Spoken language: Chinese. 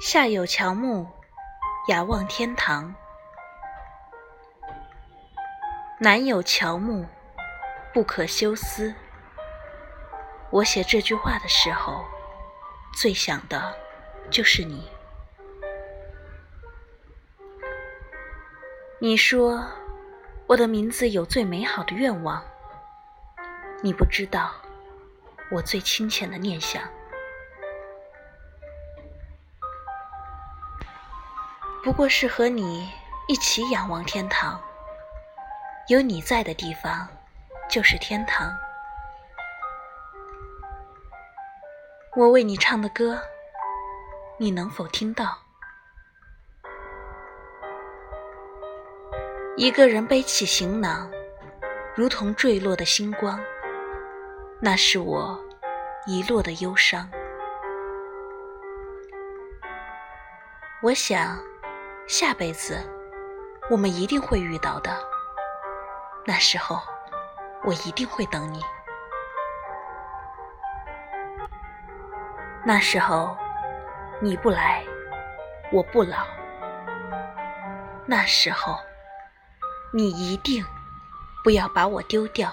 下有乔木，雅望天堂；南有乔木，不可休思。我写这句话的时候，最想的就是你。你说我的名字有最美好的愿望，你不知道我最清浅的念想。不过是和你一起仰望天堂，有你在的地方就是天堂。我为你唱的歌，你能否听到？一个人背起行囊，如同坠落的星光，那是我遗落的忧伤。我想。下辈子，我们一定会遇到的。那时候，我一定会等你。那时候，你不来，我不老。那时候，你一定不要把我丢掉。